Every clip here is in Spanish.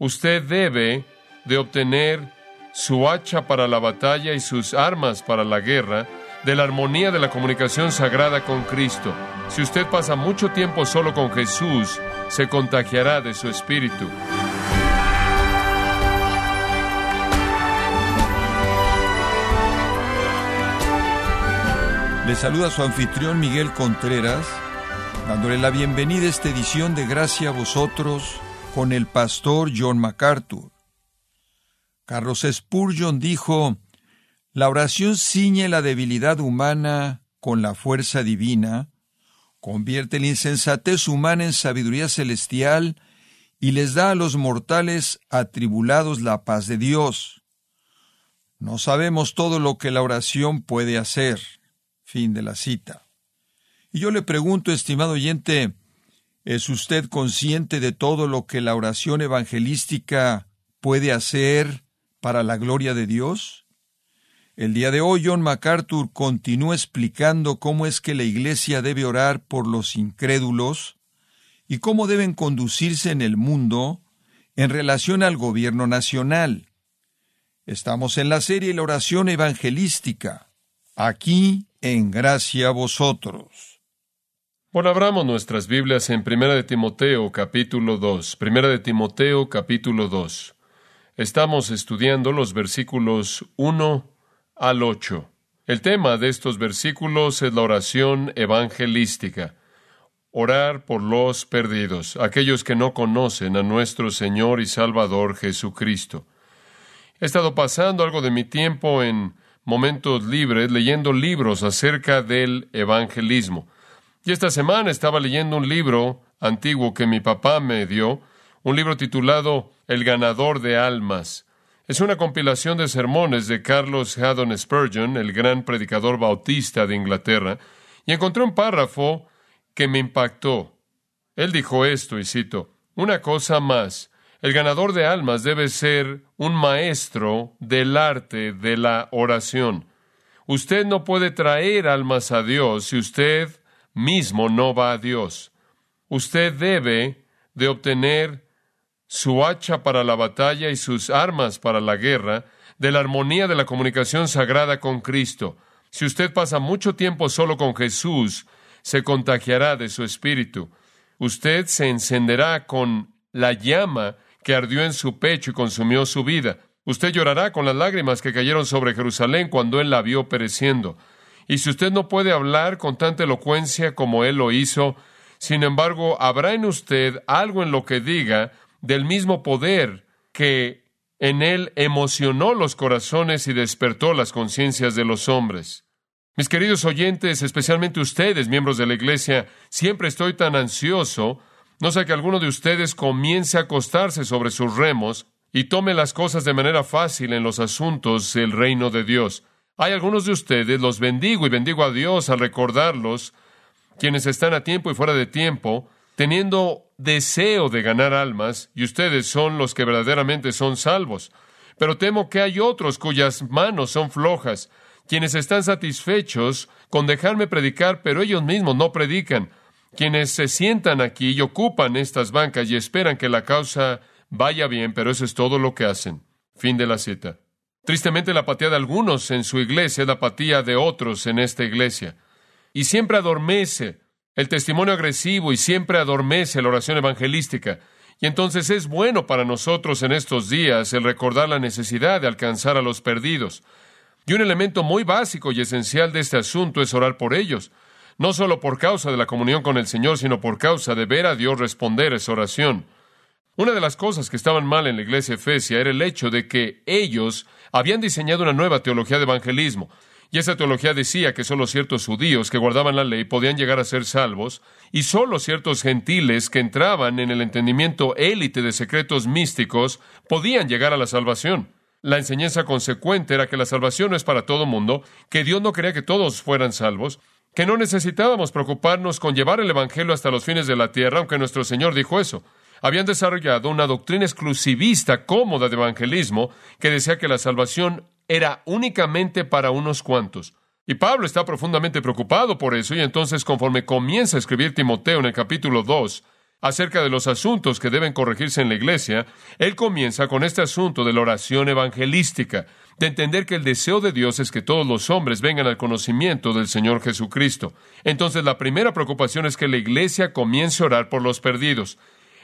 Usted debe de obtener su hacha para la batalla y sus armas para la guerra de la armonía de la comunicación sagrada con Cristo. Si usted pasa mucho tiempo solo con Jesús, se contagiará de su espíritu. Le saluda su anfitrión Miguel Contreras, dándole la bienvenida a esta edición de Gracia a vosotros con el pastor John MacArthur. Carlos Spurgeon dijo, la oración ciñe la debilidad humana con la fuerza divina, convierte la insensatez humana en sabiduría celestial y les da a los mortales atribulados la paz de Dios. No sabemos todo lo que la oración puede hacer. Fin de la cita. Y yo le pregunto, estimado oyente, ¿es usted consciente de todo lo que la oración evangelística puede hacer para la gloria de Dios? El día de hoy John MacArthur continúa explicando cómo es que la Iglesia debe orar por los incrédulos y cómo deben conducirse en el mundo en relación al gobierno nacional. Estamos en la serie La oración evangelística. Aquí en gracia a vosotros. Bueno, abramos nuestras Biblias en Primera de Timoteo capítulo 2. Primera de Timoteo capítulo 2. Estamos estudiando los versículos 1 al 8. El tema de estos versículos es la oración evangelística. Orar por los perdidos, aquellos que no conocen a nuestro Señor y Salvador Jesucristo. He estado pasando algo de mi tiempo en momentos libres leyendo libros acerca del evangelismo. Y esta semana estaba leyendo un libro antiguo que mi papá me dio, un libro titulado El ganador de almas. Es una compilación de sermones de Carlos Haddon Spurgeon, el gran predicador bautista de Inglaterra, y encontré un párrafo que me impactó. Él dijo esto, y cito, Una cosa más, el ganador de almas debe ser un maestro del arte de la oración. Usted no puede traer almas a Dios si usted mismo no va a Dios. Usted debe de obtener su hacha para la batalla y sus armas para la guerra de la armonía de la comunicación sagrada con Cristo. Si usted pasa mucho tiempo solo con Jesús, se contagiará de su espíritu. Usted se encenderá con la llama que ardió en su pecho y consumió su vida. Usted llorará con las lágrimas que cayeron sobre Jerusalén cuando él la vio pereciendo. Y si usted no puede hablar con tanta elocuencia como él lo hizo, sin embargo, habrá en usted algo en lo que diga del mismo poder que en él emocionó los corazones y despertó las conciencias de los hombres. Mis queridos oyentes, especialmente ustedes, miembros de la Iglesia, siempre estoy tan ansioso no sea que alguno de ustedes comience a acostarse sobre sus remos y tome las cosas de manera fácil en los asuntos del reino de Dios. Hay algunos de ustedes, los bendigo y bendigo a Dios al recordarlos, quienes están a tiempo y fuera de tiempo, teniendo deseo de ganar almas, y ustedes son los que verdaderamente son salvos. Pero temo que hay otros cuyas manos son flojas, quienes están satisfechos con dejarme predicar, pero ellos mismos no predican quienes se sientan aquí y ocupan estas bancas y esperan que la causa vaya bien, pero eso es todo lo que hacen. Fin de la cita. Tristemente la apatía de algunos en su iglesia es la apatía de otros en esta iglesia. Y siempre adormece el testimonio agresivo y siempre adormece la oración evangelística. Y entonces es bueno para nosotros en estos días el recordar la necesidad de alcanzar a los perdidos. Y un elemento muy básico y esencial de este asunto es orar por ellos no solo por causa de la comunión con el Señor, sino por causa de ver a Dios responder esa oración. Una de las cosas que estaban mal en la iglesia Efesia era el hecho de que ellos habían diseñado una nueva teología de evangelismo, y esa teología decía que solo ciertos judíos que guardaban la ley podían llegar a ser salvos, y solo ciertos gentiles que entraban en el entendimiento élite de secretos místicos podían llegar a la salvación. La enseñanza consecuente era que la salvación no es para todo mundo, que Dios no quería que todos fueran salvos, que no necesitábamos preocuparnos con llevar el Evangelio hasta los fines de la tierra, aunque nuestro Señor dijo eso. Habían desarrollado una doctrina exclusivista cómoda de evangelismo que decía que la salvación era únicamente para unos cuantos. Y Pablo está profundamente preocupado por eso, y entonces conforme comienza a escribir Timoteo en el capítulo 2, acerca de los asuntos que deben corregirse en la iglesia, él comienza con este asunto de la oración evangelística, de entender que el deseo de Dios es que todos los hombres vengan al conocimiento del Señor Jesucristo. Entonces la primera preocupación es que la iglesia comience a orar por los perdidos.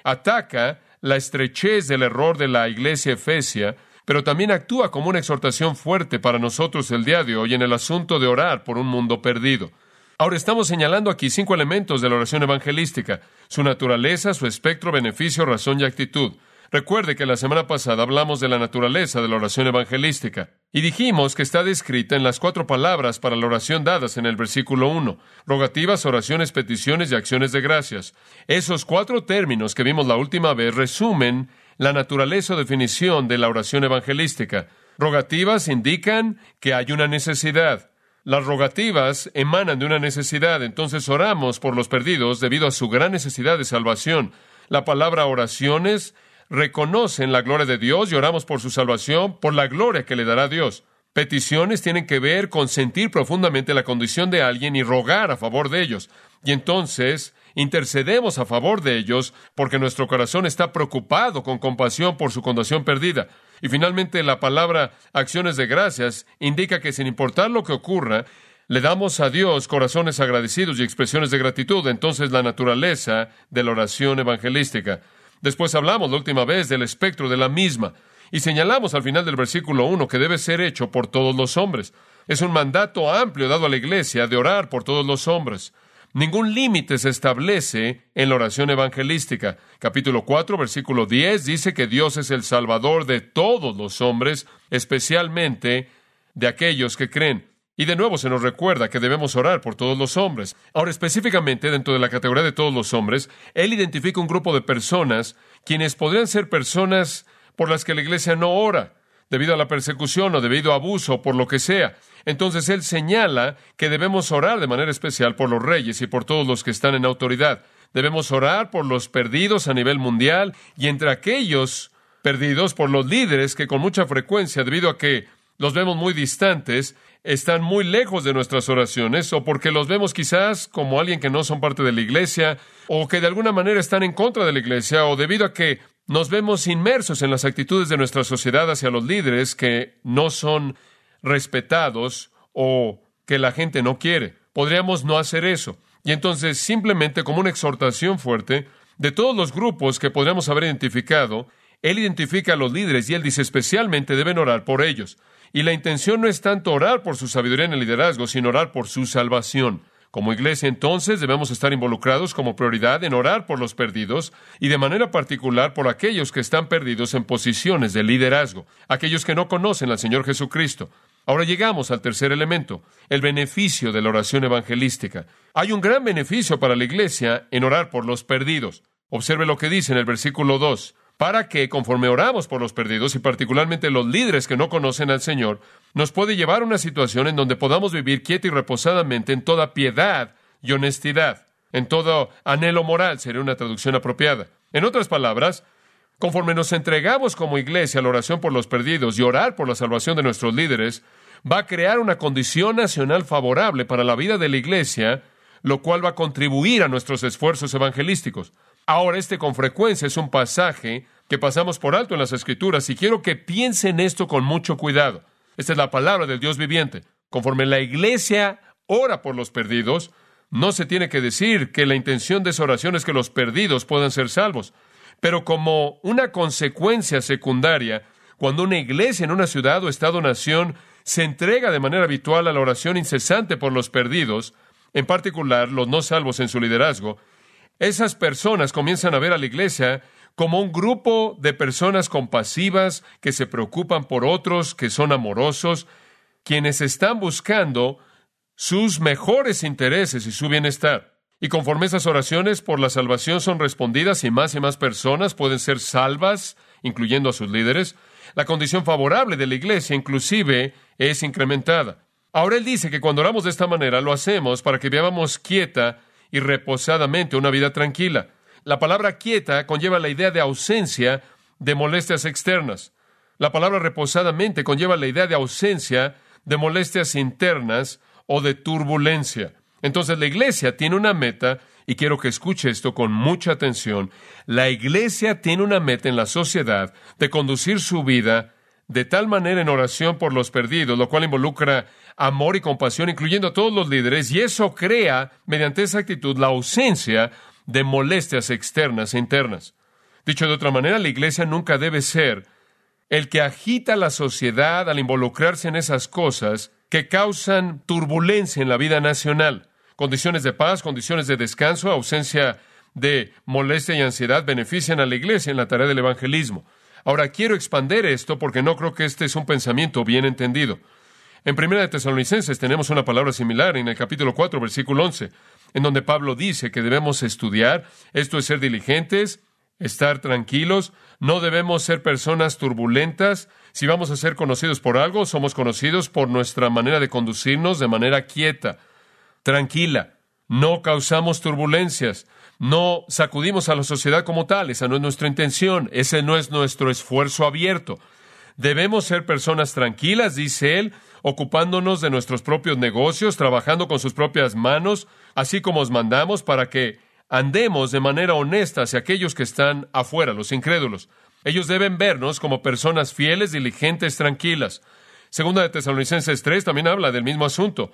Ataca la estrechez del error de la iglesia efesia, pero también actúa como una exhortación fuerte para nosotros el día de hoy en el asunto de orar por un mundo perdido. Ahora estamos señalando aquí cinco elementos de la oración evangelística, su naturaleza, su espectro, beneficio, razón y actitud. Recuerde que la semana pasada hablamos de la naturaleza de la oración evangelística y dijimos que está descrita en las cuatro palabras para la oración dadas en el versículo 1, rogativas, oraciones, peticiones y acciones de gracias. Esos cuatro términos que vimos la última vez resumen la naturaleza o definición de la oración evangelística. Rogativas indican que hay una necesidad. Las rogativas emanan de una necesidad, entonces oramos por los perdidos debido a su gran necesidad de salvación. La palabra oraciones reconocen la gloria de Dios y oramos por su salvación, por la gloria que le dará Dios. Peticiones tienen que ver con sentir profundamente la condición de alguien y rogar a favor de ellos. Y entonces intercedemos a favor de ellos porque nuestro corazón está preocupado con compasión por su condición perdida. Y finalmente la palabra acciones de gracias indica que sin importar lo que ocurra, le damos a Dios corazones agradecidos y expresiones de gratitud. Entonces la naturaleza de la oración evangelística. Después hablamos la última vez del espectro de la misma y señalamos al final del versículo 1 que debe ser hecho por todos los hombres. Es un mandato amplio dado a la iglesia de orar por todos los hombres. Ningún límite se establece en la oración evangelística. Capítulo 4, versículo 10 dice que Dios es el Salvador de todos los hombres, especialmente de aquellos que creen. Y de nuevo se nos recuerda que debemos orar por todos los hombres. Ahora, específicamente dentro de la categoría de todos los hombres, Él identifica un grupo de personas quienes podrían ser personas por las que la iglesia no ora, debido a la persecución o debido a abuso o por lo que sea. Entonces Él señala que debemos orar de manera especial por los reyes y por todos los que están en autoridad. Debemos orar por los perdidos a nivel mundial y entre aquellos perdidos por los líderes que con mucha frecuencia, debido a que los vemos muy distantes, están muy lejos de nuestras oraciones, o porque los vemos quizás como alguien que no son parte de la iglesia, o que de alguna manera están en contra de la iglesia, o debido a que nos vemos inmersos en las actitudes de nuestra sociedad hacia los líderes que no son respetados o que la gente no quiere. Podríamos no hacer eso. Y entonces, simplemente como una exhortación fuerte, de todos los grupos que podríamos haber identificado, él identifica a los líderes y él dice especialmente deben orar por ellos. Y la intención no es tanto orar por su sabiduría en el liderazgo, sino orar por su salvación. Como iglesia, entonces, debemos estar involucrados como prioridad en orar por los perdidos y de manera particular por aquellos que están perdidos en posiciones de liderazgo, aquellos que no conocen al Señor Jesucristo. Ahora llegamos al tercer elemento, el beneficio de la oración evangelística. Hay un gran beneficio para la iglesia en orar por los perdidos. Observe lo que dice en el versículo 2, para que, conforme oramos por los perdidos y particularmente los líderes que no conocen al Señor, nos puede llevar a una situación en donde podamos vivir quieta y reposadamente en toda piedad y honestidad, en todo anhelo moral, sería una traducción apropiada. En otras palabras, Conforme nos entregamos como iglesia a la oración por los perdidos y orar por la salvación de nuestros líderes, va a crear una condición nacional favorable para la vida de la iglesia, lo cual va a contribuir a nuestros esfuerzos evangelísticos. Ahora, este con frecuencia es un pasaje que pasamos por alto en las Escrituras y quiero que piensen esto con mucho cuidado. Esta es la palabra del Dios viviente. Conforme la iglesia ora por los perdidos, no se tiene que decir que la intención de esa oración es que los perdidos puedan ser salvos. Pero como una consecuencia secundaria, cuando una iglesia en una ciudad o estado-nación se entrega de manera habitual a la oración incesante por los perdidos, en particular los no salvos en su liderazgo, esas personas comienzan a ver a la iglesia como un grupo de personas compasivas que se preocupan por otros, que son amorosos, quienes están buscando sus mejores intereses y su bienestar. Y conforme esas oraciones por la salvación son respondidas y más y más personas pueden ser salvas, incluyendo a sus líderes, la condición favorable de la iglesia inclusive es incrementada. Ahora él dice que cuando oramos de esta manera lo hacemos para que vivamos quieta y reposadamente una vida tranquila. La palabra quieta conlleva la idea de ausencia de molestias externas. La palabra reposadamente conlleva la idea de ausencia de molestias internas o de turbulencia. Entonces la iglesia tiene una meta y quiero que escuche esto con mucha atención, la iglesia tiene una meta en la sociedad de conducir su vida de tal manera en oración por los perdidos, lo cual involucra amor y compasión, incluyendo a todos los líderes, y eso crea, mediante esa actitud, la ausencia de molestias externas e internas. Dicho de otra manera, la iglesia nunca debe ser el que agita la sociedad al involucrarse en esas cosas que causan turbulencia en la vida nacional. Condiciones de paz, condiciones de descanso, ausencia de molestia y ansiedad benefician a la iglesia en la tarea del evangelismo. Ahora quiero expander esto porque no creo que este es un pensamiento bien entendido. En Primera de Tesalonicenses tenemos una palabra similar en el capítulo 4, versículo 11, en donde Pablo dice que debemos estudiar, esto es ser diligentes, estar tranquilos, no debemos ser personas turbulentas. Si vamos a ser conocidos por algo, somos conocidos por nuestra manera de conducirnos de manera quieta, tranquila. No causamos turbulencias, no sacudimos a la sociedad como tal, esa no es nuestra intención, ese no es nuestro esfuerzo abierto. Debemos ser personas tranquilas, dice él, ocupándonos de nuestros propios negocios, trabajando con sus propias manos, así como os mandamos para que andemos de manera honesta hacia aquellos que están afuera, los incrédulos. Ellos deben vernos como personas fieles, diligentes, tranquilas. Segunda de Tesalonicenses 3 también habla del mismo asunto.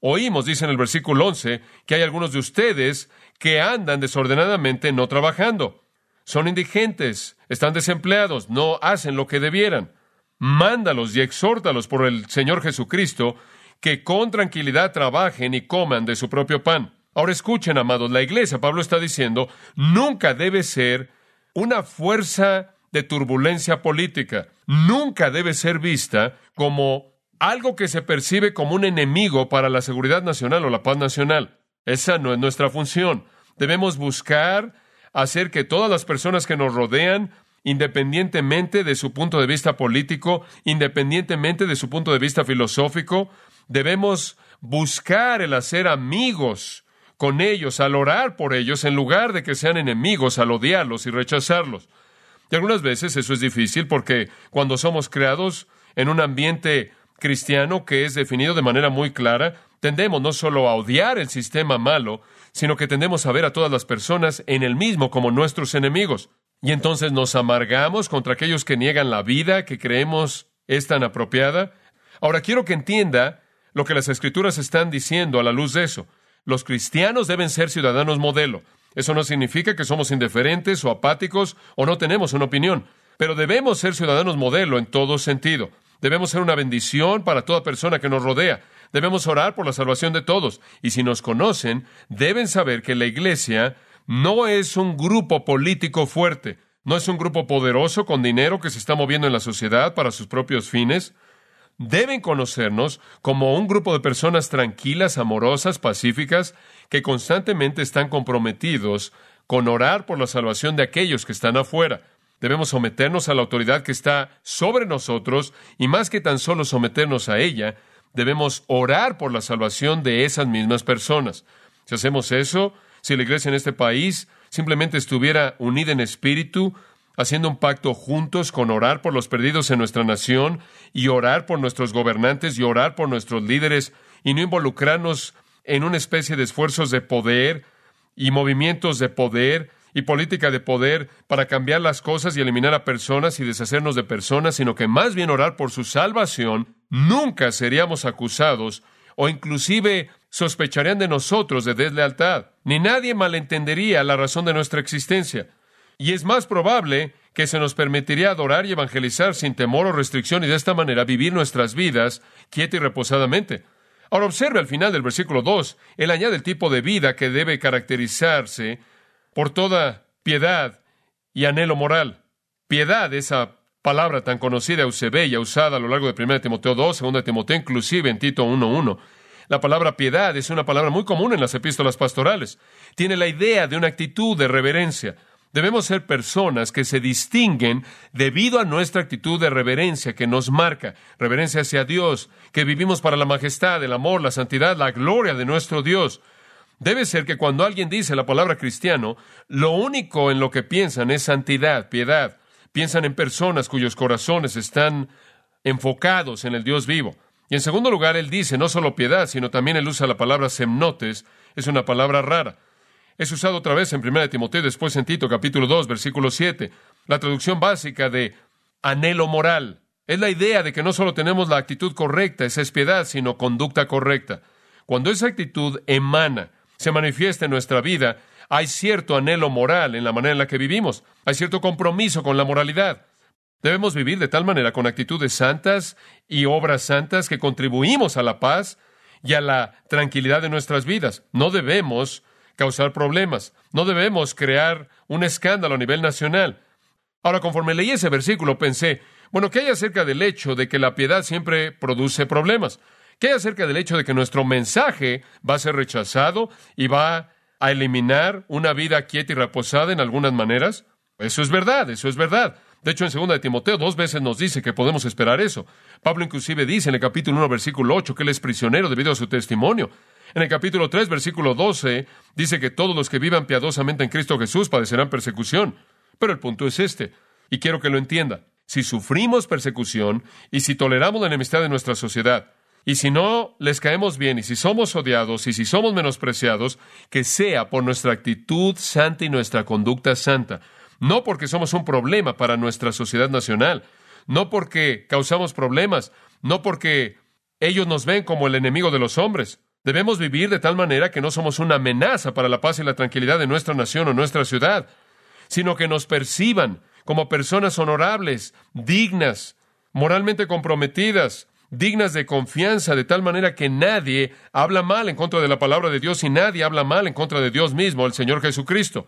Oímos, dice en el versículo 11, que hay algunos de ustedes que andan desordenadamente no trabajando. Son indigentes, están desempleados, no hacen lo que debieran. Mándalos y exhórtalos por el Señor Jesucristo que con tranquilidad trabajen y coman de su propio pan. Ahora escuchen, amados, la iglesia, Pablo está diciendo, nunca debe ser una fuerza de turbulencia política, nunca debe ser vista como algo que se percibe como un enemigo para la seguridad nacional o la paz nacional. Esa no es nuestra función. Debemos buscar hacer que todas las personas que nos rodean, independientemente de su punto de vista político, independientemente de su punto de vista filosófico, debemos buscar el hacer amigos con ellos, al orar por ellos, en lugar de que sean enemigos, al odiarlos y rechazarlos. Y algunas veces eso es difícil porque cuando somos creados en un ambiente cristiano que es definido de manera muy clara, tendemos no solo a odiar el sistema malo, sino que tendemos a ver a todas las personas en el mismo como nuestros enemigos. Y entonces nos amargamos contra aquellos que niegan la vida que creemos es tan apropiada. Ahora quiero que entienda lo que las escrituras están diciendo a la luz de eso. Los cristianos deben ser ciudadanos modelo. Eso no significa que somos indiferentes o apáticos o no tenemos una opinión, pero debemos ser ciudadanos modelo en todo sentido. Debemos ser una bendición para toda persona que nos rodea. Debemos orar por la salvación de todos. Y si nos conocen, deben saber que la iglesia no es un grupo político fuerte, no es un grupo poderoso con dinero que se está moviendo en la sociedad para sus propios fines deben conocernos como un grupo de personas tranquilas, amorosas, pacíficas, que constantemente están comprometidos con orar por la salvación de aquellos que están afuera. Debemos someternos a la autoridad que está sobre nosotros y más que tan solo someternos a ella, debemos orar por la salvación de esas mismas personas. Si hacemos eso, si la iglesia en este país simplemente estuviera unida en espíritu, haciendo un pacto juntos con orar por los perdidos en nuestra nación y orar por nuestros gobernantes y orar por nuestros líderes y no involucrarnos en una especie de esfuerzos de poder y movimientos de poder y política de poder para cambiar las cosas y eliminar a personas y deshacernos de personas, sino que más bien orar por su salvación, nunca seríamos acusados o inclusive sospecharían de nosotros de deslealtad, ni nadie malentendería la razón de nuestra existencia. Y es más probable que se nos permitiría adorar y evangelizar sin temor o restricción y de esta manera vivir nuestras vidas quieta y reposadamente. Ahora observe al final del versículo 2, él añade el tipo de vida que debe caracterizarse por toda piedad y anhelo moral. Piedad, esa palabra tan conocida, eusebella, usada a lo largo de 1 Timoteo 2, 2 Timoteo, inclusive en Tito 1.1. La palabra piedad es una palabra muy común en las epístolas pastorales. Tiene la idea de una actitud de reverencia. Debemos ser personas que se distinguen debido a nuestra actitud de reverencia que nos marca, reverencia hacia Dios, que vivimos para la majestad, el amor, la santidad, la gloria de nuestro Dios. Debe ser que cuando alguien dice la palabra cristiano, lo único en lo que piensan es santidad, piedad. Piensan en personas cuyos corazones están enfocados en el Dios vivo. Y en segundo lugar, él dice no solo piedad, sino también él usa la palabra semnotes, es una palabra rara. Es usado otra vez en 1 Timoteo, después en Tito, capítulo 2, versículo 7. La traducción básica de anhelo moral. Es la idea de que no solo tenemos la actitud correcta, esa es piedad, sino conducta correcta. Cuando esa actitud emana, se manifiesta en nuestra vida, hay cierto anhelo moral en la manera en la que vivimos, hay cierto compromiso con la moralidad. Debemos vivir de tal manera con actitudes santas y obras santas que contribuimos a la paz y a la tranquilidad de nuestras vidas. No debemos causar problemas, no debemos crear un escándalo a nivel nacional. Ahora, conforme leí ese versículo, pensé, bueno, ¿qué hay acerca del hecho de que la piedad siempre produce problemas? ¿Qué acerca del hecho de que nuestro mensaje va a ser rechazado y va a eliminar una vida quieta y reposada en algunas maneras? Eso es verdad, eso es verdad. De hecho, en 2 de Timoteo dos veces nos dice que podemos esperar eso. Pablo inclusive dice en el capítulo 1, versículo 8, que él es prisionero debido a su testimonio. En el capítulo 3, versículo 12, dice que todos los que vivan piadosamente en Cristo Jesús padecerán persecución. Pero el punto es este, y quiero que lo entienda. Si sufrimos persecución y si toleramos la enemistad de nuestra sociedad, y si no les caemos bien, y si somos odiados, y si somos menospreciados, que sea por nuestra actitud santa y nuestra conducta santa no porque somos un problema para nuestra sociedad nacional, no porque causamos problemas, no porque ellos nos ven como el enemigo de los hombres. Debemos vivir de tal manera que no somos una amenaza para la paz y la tranquilidad de nuestra nación o nuestra ciudad, sino que nos perciban como personas honorables, dignas, moralmente comprometidas, dignas de confianza, de tal manera que nadie habla mal en contra de la palabra de Dios y nadie habla mal en contra de Dios mismo, el Señor Jesucristo.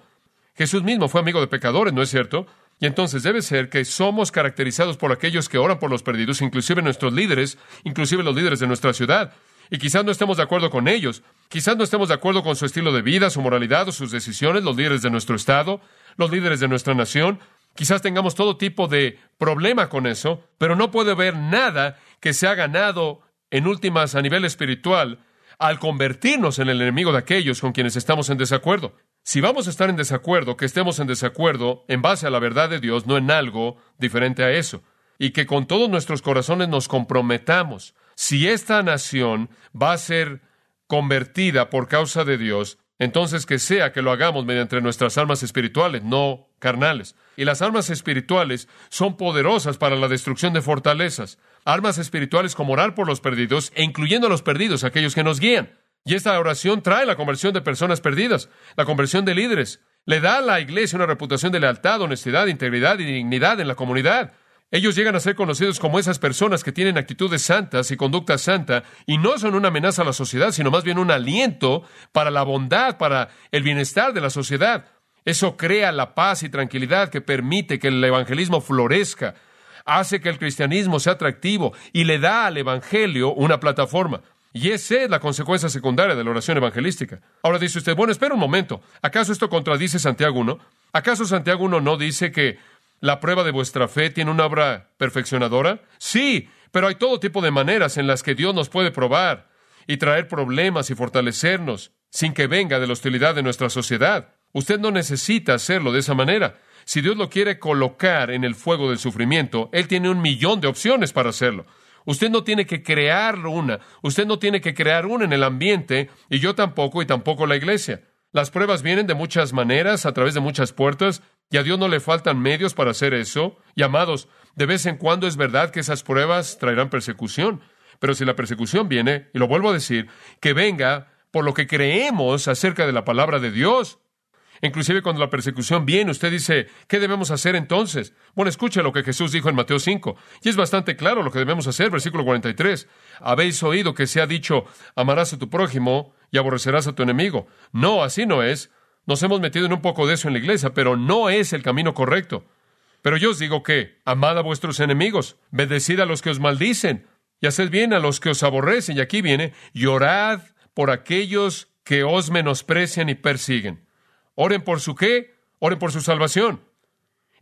Jesús mismo fue amigo de pecadores, ¿no es cierto? Y entonces debe ser que somos caracterizados por aquellos que oran por los perdidos, inclusive nuestros líderes, inclusive los líderes de nuestra ciudad. Y quizás no estemos de acuerdo con ellos, quizás no estemos de acuerdo con su estilo de vida, su moralidad o sus decisiones, los líderes de nuestro Estado, los líderes de nuestra nación. Quizás tengamos todo tipo de problema con eso, pero no puede haber nada que se ha ganado en últimas a nivel espiritual al convertirnos en el enemigo de aquellos con quienes estamos en desacuerdo. Si vamos a estar en desacuerdo, que estemos en desacuerdo en base a la verdad de Dios, no en algo diferente a eso. Y que con todos nuestros corazones nos comprometamos. Si esta nación va a ser convertida por causa de Dios, entonces que sea que lo hagamos mediante nuestras armas espirituales, no carnales. Y las armas espirituales son poderosas para la destrucción de fortalezas. Armas espirituales como orar por los perdidos e incluyendo a los perdidos, aquellos que nos guían. Y esta oración trae la conversión de personas perdidas, la conversión de líderes. Le da a la iglesia una reputación de lealtad, honestidad, integridad y dignidad en la comunidad. Ellos llegan a ser conocidos como esas personas que tienen actitudes santas y conducta santa y no son una amenaza a la sociedad, sino más bien un aliento para la bondad, para el bienestar de la sociedad. Eso crea la paz y tranquilidad que permite que el evangelismo florezca, hace que el cristianismo sea atractivo y le da al evangelio una plataforma. Y esa es la consecuencia secundaria de la oración evangelística. Ahora dice usted, bueno, espera un momento. ¿Acaso esto contradice Santiago 1? ¿Acaso Santiago 1 no dice que la prueba de vuestra fe tiene una obra perfeccionadora? Sí, pero hay todo tipo de maneras en las que Dios nos puede probar y traer problemas y fortalecernos sin que venga de la hostilidad de nuestra sociedad. Usted no necesita hacerlo de esa manera. Si Dios lo quiere colocar en el fuego del sufrimiento, Él tiene un millón de opciones para hacerlo. Usted no tiene que crear una, usted no tiene que crear una en el ambiente, y yo tampoco, y tampoco la iglesia. Las pruebas vienen de muchas maneras, a través de muchas puertas, y a Dios no le faltan medios para hacer eso. Y amados, de vez en cuando es verdad que esas pruebas traerán persecución, pero si la persecución viene, y lo vuelvo a decir, que venga por lo que creemos acerca de la palabra de Dios, Inclusive cuando la persecución viene, usted dice, ¿qué debemos hacer entonces? Bueno, escuche lo que Jesús dijo en Mateo 5. Y es bastante claro lo que debemos hacer, versículo 43. Habéis oído que se ha dicho, amarás a tu prójimo y aborrecerás a tu enemigo. No, así no es. Nos hemos metido en un poco de eso en la iglesia, pero no es el camino correcto. Pero yo os digo que, amad a vuestros enemigos, bendecid a los que os maldicen, y haced bien a los que os aborrecen. Y aquí viene, llorad por aquellos que os menosprecian y persiguen. Oren por su qué, oren por su salvación.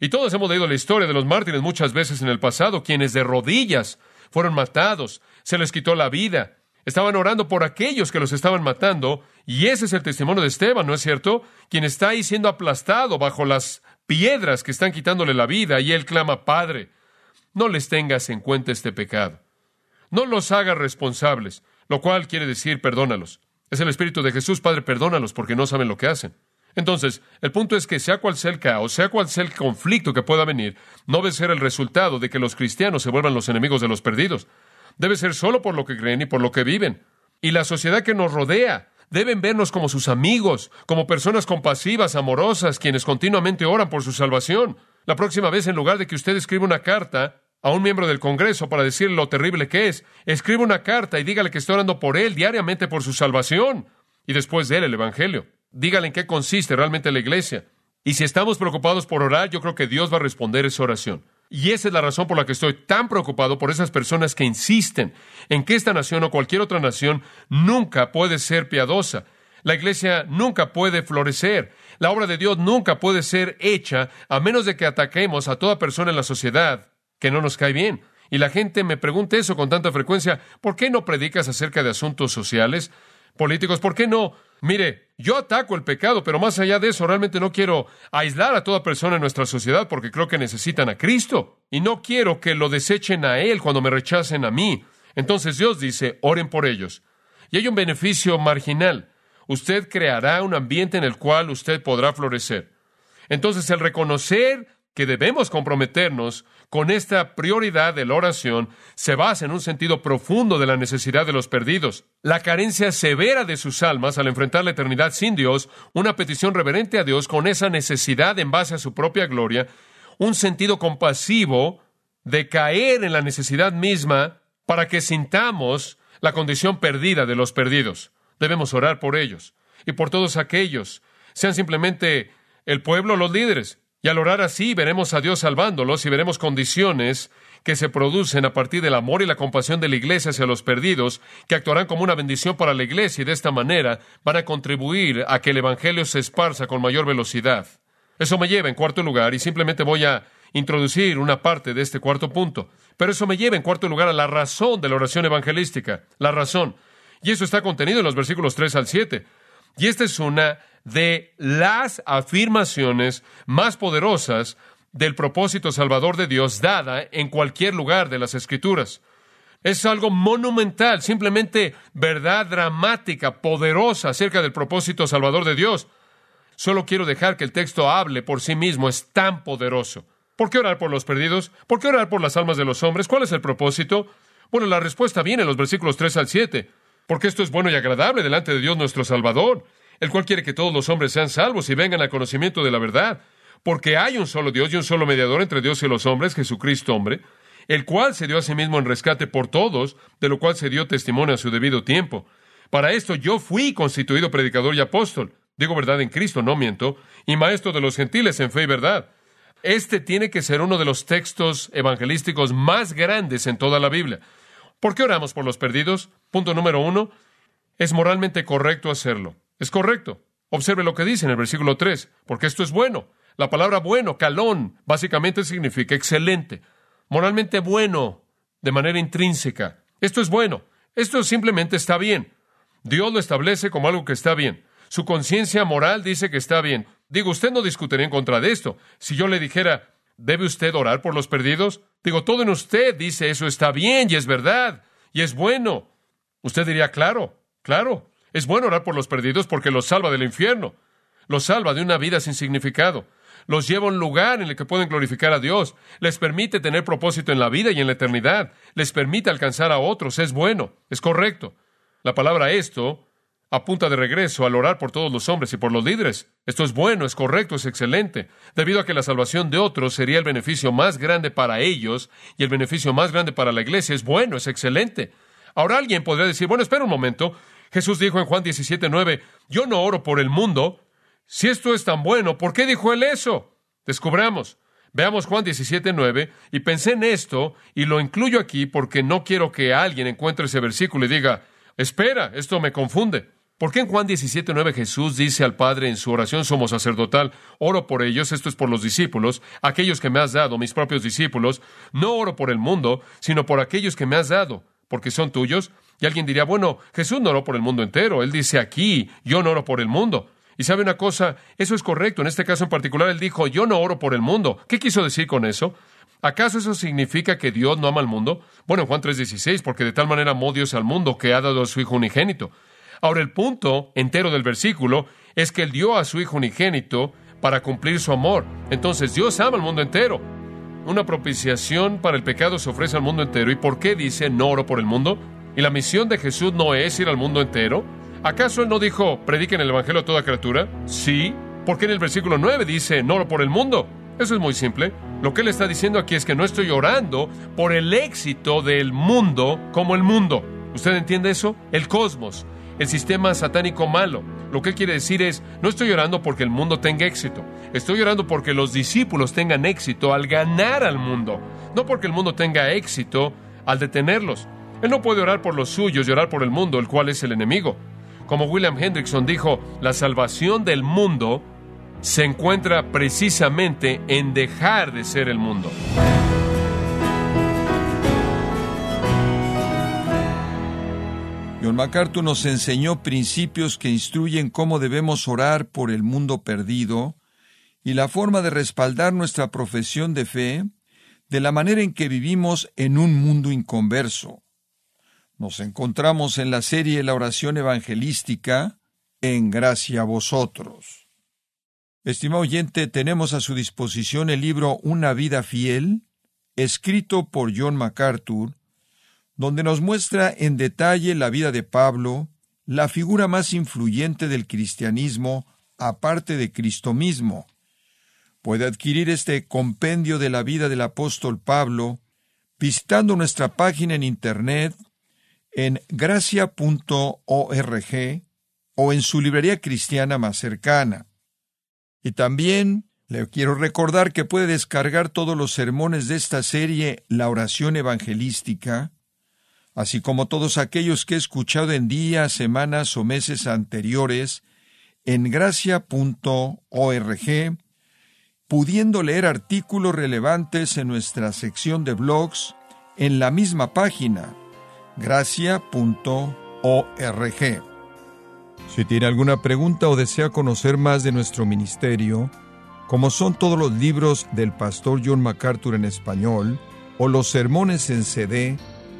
Y todos hemos leído la historia de los mártires muchas veces en el pasado, quienes de rodillas fueron matados, se les quitó la vida, estaban orando por aquellos que los estaban matando, y ese es el testimonio de Esteban, ¿no es cierto? Quien está ahí siendo aplastado bajo las piedras que están quitándole la vida, y él clama, Padre, no les tengas en cuenta este pecado, no los hagas responsables, lo cual quiere decir, perdónalos. Es el Espíritu de Jesús, Padre, perdónalos porque no saben lo que hacen. Entonces, el punto es que sea cual sea el caos, sea cual sea el conflicto que pueda venir, no debe ser el resultado de que los cristianos se vuelvan los enemigos de los perdidos. Debe ser solo por lo que creen y por lo que viven. Y la sociedad que nos rodea deben vernos como sus amigos, como personas compasivas, amorosas, quienes continuamente oran por su salvación. La próxima vez, en lugar de que usted escriba una carta a un miembro del Congreso para decirle lo terrible que es, escriba una carta y dígale que está orando por él diariamente por su salvación. Y después de él el Evangelio. Dígale en qué consiste realmente la iglesia. Y si estamos preocupados por orar, yo creo que Dios va a responder esa oración. Y esa es la razón por la que estoy tan preocupado por esas personas que insisten en que esta nación o cualquier otra nación nunca puede ser piadosa. La iglesia nunca puede florecer. La obra de Dios nunca puede ser hecha a menos de que ataquemos a toda persona en la sociedad que no nos cae bien. Y la gente me pregunta eso con tanta frecuencia. ¿Por qué no predicas acerca de asuntos sociales, políticos? ¿Por qué no Mire, yo ataco el pecado, pero más allá de eso, realmente no quiero aislar a toda persona en nuestra sociedad porque creo que necesitan a Cristo. Y no quiero que lo desechen a Él cuando me rechacen a mí. Entonces Dios dice, oren por ellos. Y hay un beneficio marginal. Usted creará un ambiente en el cual usted podrá florecer. Entonces el reconocer que debemos comprometernos con esta prioridad de la oración se basa en un sentido profundo de la necesidad de los perdidos, la carencia severa de sus almas al enfrentar la eternidad sin Dios, una petición reverente a Dios con esa necesidad en base a su propia gloria, un sentido compasivo de caer en la necesidad misma para que sintamos la condición perdida de los perdidos. Debemos orar por ellos y por todos aquellos, sean simplemente el pueblo los líderes. Y al orar así, veremos a Dios salvándolos y veremos condiciones que se producen a partir del amor y la compasión de la iglesia hacia los perdidos, que actuarán como una bendición para la iglesia y de esta manera van a contribuir a que el Evangelio se esparza con mayor velocidad. Eso me lleva en cuarto lugar, y simplemente voy a introducir una parte de este cuarto punto, pero eso me lleva en cuarto lugar a la razón de la oración evangelística, la razón. Y eso está contenido en los versículos 3 al 7. Y esta es una de las afirmaciones más poderosas del propósito salvador de Dios dada en cualquier lugar de las Escrituras. Es algo monumental, simplemente verdad dramática, poderosa acerca del propósito salvador de Dios. Solo quiero dejar que el texto hable por sí mismo, es tan poderoso. ¿Por qué orar por los perdidos? ¿Por qué orar por las almas de los hombres? ¿Cuál es el propósito? Bueno, la respuesta viene en los versículos 3 al 7. Porque esto es bueno y agradable delante de Dios nuestro Salvador el cual quiere que todos los hombres sean salvos y vengan al conocimiento de la verdad, porque hay un solo Dios y un solo mediador entre Dios y los hombres, Jesucristo hombre, el cual se dio a sí mismo en rescate por todos, de lo cual se dio testimonio a su debido tiempo. Para esto yo fui constituido predicador y apóstol, digo verdad en Cristo, no miento, y maestro de los gentiles en fe y verdad. Este tiene que ser uno de los textos evangelísticos más grandes en toda la Biblia. ¿Por qué oramos por los perdidos? Punto número uno, es moralmente correcto hacerlo. Es correcto. Observe lo que dice en el versículo 3, porque esto es bueno. La palabra bueno, calón, básicamente significa excelente, moralmente bueno, de manera intrínseca. Esto es bueno. Esto simplemente está bien. Dios lo establece como algo que está bien. Su conciencia moral dice que está bien. Digo, usted no discutiría en contra de esto. Si yo le dijera, ¿debe usted orar por los perdidos? Digo, todo en usted dice eso está bien y es verdad y es bueno. Usted diría, claro, claro. Es bueno orar por los perdidos porque los salva del infierno, los salva de una vida sin significado, los lleva a un lugar en el que pueden glorificar a Dios, les permite tener propósito en la vida y en la eternidad, les permite alcanzar a otros, es bueno, es correcto. La palabra esto apunta de regreso al orar por todos los hombres y por los líderes. Esto es bueno, es correcto, es excelente, debido a que la salvación de otros sería el beneficio más grande para ellos y el beneficio más grande para la iglesia. Es bueno, es excelente. Ahora alguien podría decir, bueno, espera un momento, Jesús dijo en Juan 17, 9, yo no oro por el mundo. Si esto es tan bueno, ¿por qué dijo él eso? Descubramos. Veamos Juan 17, 9, y pensé en esto, y lo incluyo aquí porque no quiero que alguien encuentre ese versículo y diga, espera, esto me confunde. ¿Por qué en Juan 17, 9 Jesús dice al Padre en su oración somos sacerdotal, oro por ellos, esto es por los discípulos, aquellos que me has dado, mis propios discípulos, no oro por el mundo, sino por aquellos que me has dado, porque son tuyos? Y alguien diría, bueno, Jesús no oró por el mundo entero. Él dice aquí, yo no oro por el mundo. Y sabe una cosa, eso es correcto. En este caso en particular, él dijo, yo no oro por el mundo. ¿Qué quiso decir con eso? ¿Acaso eso significa que Dios no ama al mundo? Bueno, en Juan 3:16, porque de tal manera amó Dios al mundo que ha dado a su Hijo unigénito. Ahora el punto entero del versículo es que Él dio a su Hijo unigénito para cumplir su amor. Entonces Dios ama al mundo entero. Una propiciación para el pecado se ofrece al mundo entero. ¿Y por qué dice no oro por el mundo? ¿Y la misión de Jesús no es ir al mundo entero? ¿Acaso Él no dijo prediquen el Evangelio a toda criatura? Sí. ¿Por qué en el versículo 9 dice no oro por el mundo? Eso es muy simple. Lo que Él está diciendo aquí es que no estoy orando por el éxito del mundo como el mundo. ¿Usted entiende eso? El cosmos, el sistema satánico malo. Lo que quiere decir es, no estoy orando porque el mundo tenga éxito. Estoy orando porque los discípulos tengan éxito al ganar al mundo. No porque el mundo tenga éxito al detenerlos. Él no puede orar por los suyos y orar por el mundo, el cual es el enemigo. Como William Hendrickson dijo, la salvación del mundo se encuentra precisamente en dejar de ser el mundo. John MacArthur nos enseñó principios que instruyen cómo debemos orar por el mundo perdido y la forma de respaldar nuestra profesión de fe de la manera en que vivimos en un mundo inconverso. Nos encontramos en la serie La oración evangelística, en gracia a vosotros. Estimado oyente, tenemos a su disposición el libro Una vida fiel, escrito por John MacArthur, donde nos muestra en detalle la vida de Pablo, la figura más influyente del cristianismo, aparte de Cristo mismo. Puede adquirir este compendio de la vida del apóstol Pablo visitando nuestra página en internet en gracia.org o en su librería cristiana más cercana. Y también le quiero recordar que puede descargar todos los sermones de esta serie La oración evangelística, así como todos aquellos que he escuchado en días, semanas o meses anteriores en gracia.org, pudiendo leer artículos relevantes en nuestra sección de blogs en la misma página, gracia.org. Si tiene alguna pregunta o desea conocer más de nuestro ministerio, como son todos los libros del pastor John MacArthur en español, o los sermones en CD,